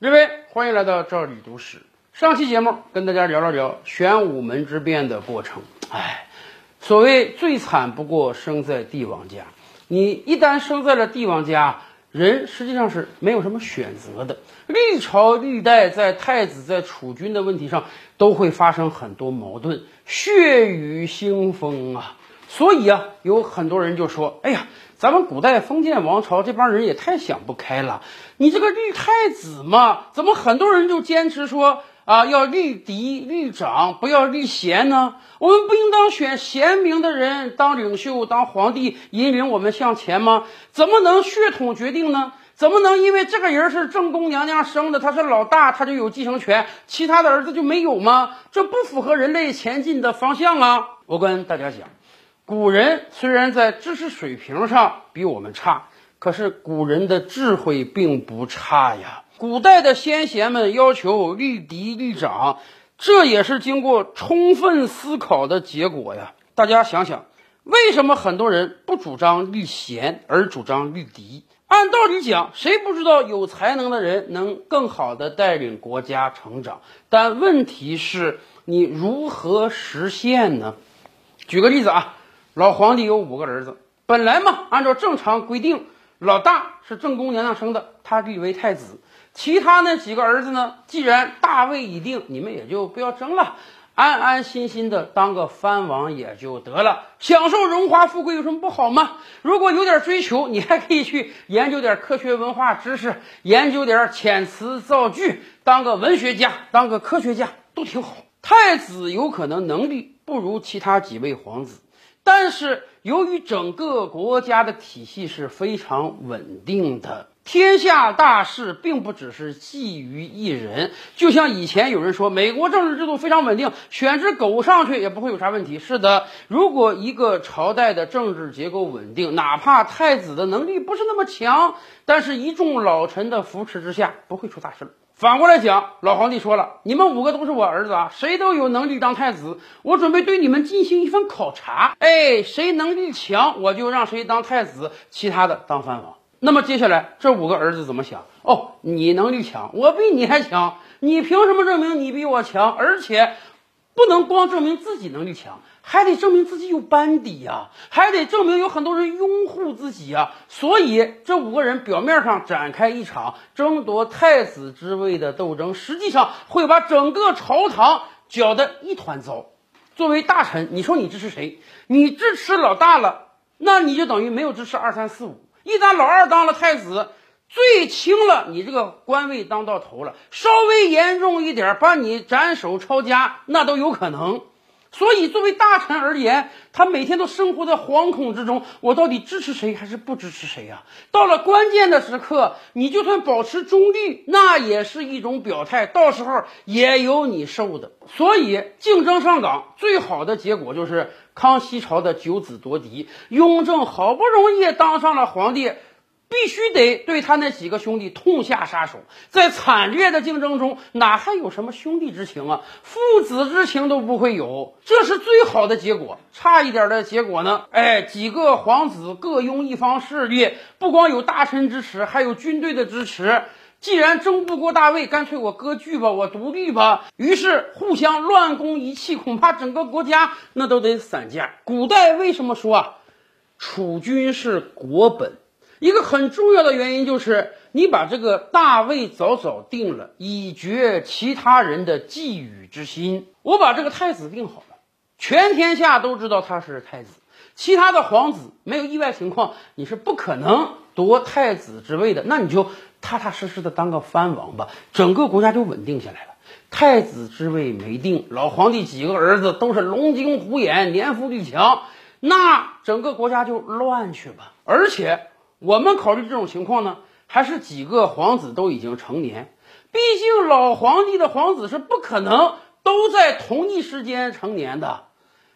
各位，欢迎来到这里读史。上期节目跟大家聊了聊玄武门之变的过程。哎，所谓最惨不过生在帝王家。你一旦生在了帝王家，人实际上是没有什么选择的。历朝历代在太子在储君的问题上都会发生很多矛盾，血雨腥风啊。所以啊，有很多人就说：“哎呀，咱们古代封建王朝这帮人也太想不开了。你这个立太子嘛，怎么很多人就坚持说啊，要立嫡立长，不要立贤呢？我们不应当选贤明的人当领袖、当皇帝，引领我们向前吗？怎么能血统决定呢？怎么能因为这个人是正宫娘娘生的，他是老大，他就有继承权，其他的儿子就没有吗？这不符合人类前进的方向啊！我跟大家讲。”古人虽然在知识水平上比我们差，可是古人的智慧并不差呀。古代的先贤们要求立嫡立长，这也是经过充分思考的结果呀。大家想想，为什么很多人不主张立贤而主张立嫡？按道理讲，谁不知道有才能的人能更好的带领国家成长？但问题是，你如何实现呢？举个例子啊。老皇帝有五个儿子，本来嘛，按照正常规定，老大是正宫娘娘生的，他立为太子。其他那几个儿子呢，既然大位已定，你们也就不要争了，安安心心的当个藩王也就得了，享受荣华富贵有什么不好吗？如果有点追求，你还可以去研究点科学文化知识，研究点遣词造句，当个文学家，当个科学家都挺好。太子有可能能力不如其他几位皇子。但是，由于整个国家的体系是非常稳定的，天下大事并不只是寄于一人。就像以前有人说，美国政治制度非常稳定，选只狗上去也不会有啥问题。是的，如果一个朝代的政治结构稳定，哪怕太子的能力不是那么强，但是一众老臣的扶持之下，不会出大事。反过来讲，老皇帝说了：“你们五个都是我儿子啊，谁都有能力当太子。我准备对你们进行一番考察，哎，谁能力强，我就让谁当太子，其他的当藩王。那么接下来这五个儿子怎么想？哦，你能力强，我比你还强，你凭什么证明你比我强？而且不能光证明自己能力强。”还得证明自己有班底呀，还得证明有很多人拥护自己呀。所以这五个人表面上展开一场争夺太子之位的斗争，实际上会把整个朝堂搅得一团糟。作为大臣，你说你支持谁？你支持老大了，那你就等于没有支持二三四五。一旦老二当了太子，最轻了，你这个官位当到头了；稍微严重一点，把你斩首抄家，那都有可能。所以，作为大臣而言，他每天都生活在惶恐之中。我到底支持谁还是不支持谁呀？到了关键的时刻，你就算保持中立，那也是一种表态，到时候也有你受的。所以，竞争上岗最好的结果就是康熙朝的九子夺嫡，雍正好不容易当上了皇帝。必须得对他那几个兄弟痛下杀手，在惨烈的竞争中，哪还有什么兄弟之情啊？父子之情都不会有，这是最好的结果。差一点的结果呢？哎，几个皇子各拥一方势力，不光有大臣支持，还有军队的支持。既然争不过大位，干脆我割据吧，我独立吧。于是互相乱攻一气，恐怕整个国家那都得散架。古代为什么说啊，储君是国本？一个很重要的原因就是，你把这个大位早早定了，以绝其他人的觊觎之心。我把这个太子定好了，全天下都知道他是太子，其他的皇子没有意外情况，你是不可能夺太子之位的。那你就踏踏实实的当个藩王吧，整个国家就稳定下来了。太子之位没定，老皇帝几个儿子都是龙精虎眼，年富力强，那整个国家就乱去吧。而且。我们考虑这种情况呢，还是几个皇子都已经成年。毕竟老皇帝的皇子是不可能都在同一时间成年的。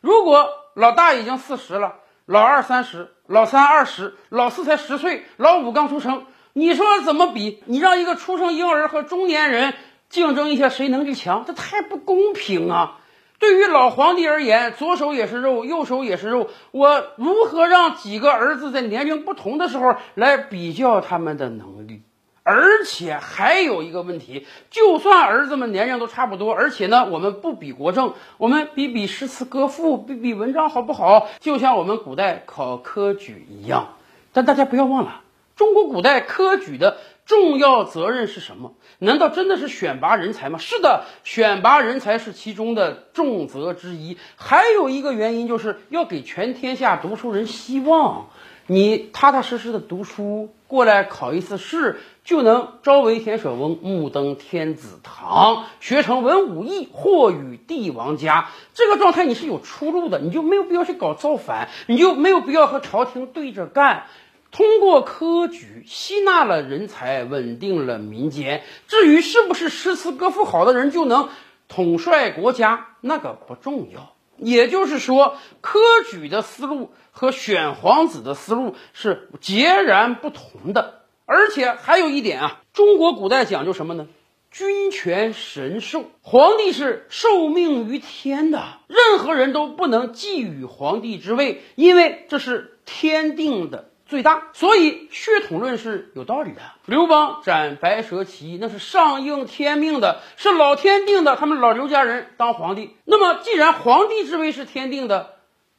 如果老大已经四十了，老二三十，老三二十，老四才十岁，老五刚出生，你说怎么比？你让一个出生婴儿和中年人竞争一下谁能力强，这太不公平啊！对于老皇帝而言，左手也是肉，右手也是肉。我如何让几个儿子在年龄不同的时候来比较他们的能力？而且还有一个问题，就算儿子们年龄都差不多，而且呢，我们不比国政，我们比比诗词歌赋，比比文章好不好？就像我们古代考科举一样。但大家不要忘了，中国古代科举的重要责任是什么？难道真的是选拔人才吗？是的，选拔人才是其中的重责之一。还有一个原因，就是要给全天下读书人希望。你踏踏实实的读书，过来考一次试，就能朝为田舍翁，暮登天子堂，学成文武艺，或与帝王家。这个状态你是有出路的，你就没有必要去搞造反，你就没有必要和朝廷对着干。通过科举吸纳了人才，稳定了民间。至于是不是诗词歌赋好的人就能统帅国家，那个不重要。也就是说，科举的思路和选皇子的思路是截然不同的。而且还有一点啊，中国古代讲究什么呢？君权神授，皇帝是受命于天的，任何人都不能觊觎皇帝之位，因为这是天定的。最大，所以血统论是有道理的。刘邦斩白蛇起义，那是上应天命的，是老天定的。他们老刘家人当皇帝，那么既然皇帝之位是天定的，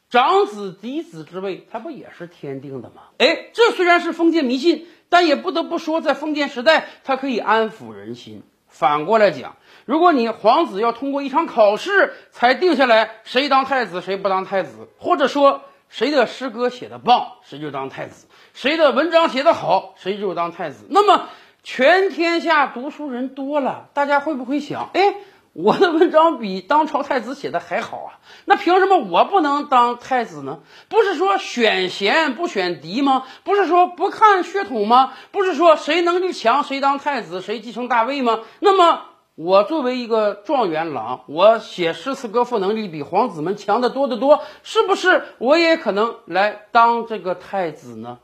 长子嫡子之位，他不也是天定的吗？哎，这虽然是封建迷信，但也不得不说，在封建时代，它可以安抚人心。反过来讲，如果你皇子要通过一场考试才定下来谁当太子，谁不当太子，或者说。谁的诗歌写的棒，谁就当太子；谁的文章写得好，谁就当太子。那么，全天下读书人多了，大家会不会想：哎，我的文章比当朝太子写的还好啊？那凭什么我不能当太子呢？不是说选贤不选嫡吗？不是说不看血统吗？不是说谁能力强谁当太子，谁继承大位吗？那么。我作为一个状元郎，我写诗词歌赋能力比皇子们强得多得多，是不是我也可能来当这个太子呢？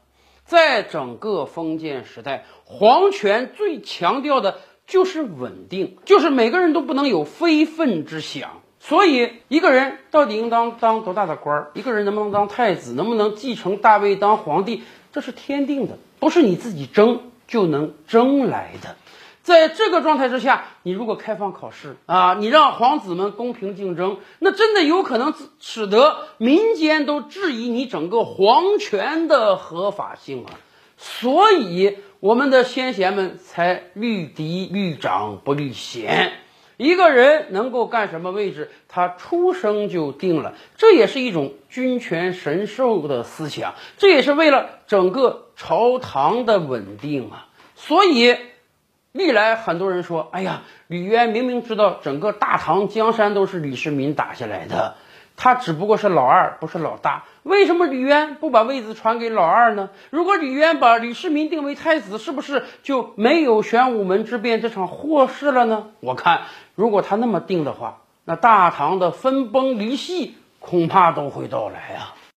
在整个封建时代，皇权最强调的就是稳定，就是每个人都不能有非分之想。所以，一个人到底应当当多大的官儿？一个人能不能当太子？能不能继承大位当皇帝？这是天定的，不是你自己争就能争来的。在这个状态之下，你如果开放考试啊，你让皇子们公平竞争，那真的有可能使得民间都质疑你整个皇权的合法性啊。所以我们的先贤们才立嫡立长不立贤。一个人能够干什么位置，他出生就定了，这也是一种君权神授的思想，这也是为了整个朝堂的稳定啊。所以。历来很多人说：“哎呀，李渊明明知道整个大唐江山都是李世民打下来的，他只不过是老二，不是老大。为什么李渊不把位子传给老二呢？如果李渊把李世民定为太子，是不是就没有玄武门之变这场祸事了呢？我看，如果他那么定的话，那大唐的分崩离析恐怕都会到来啊。”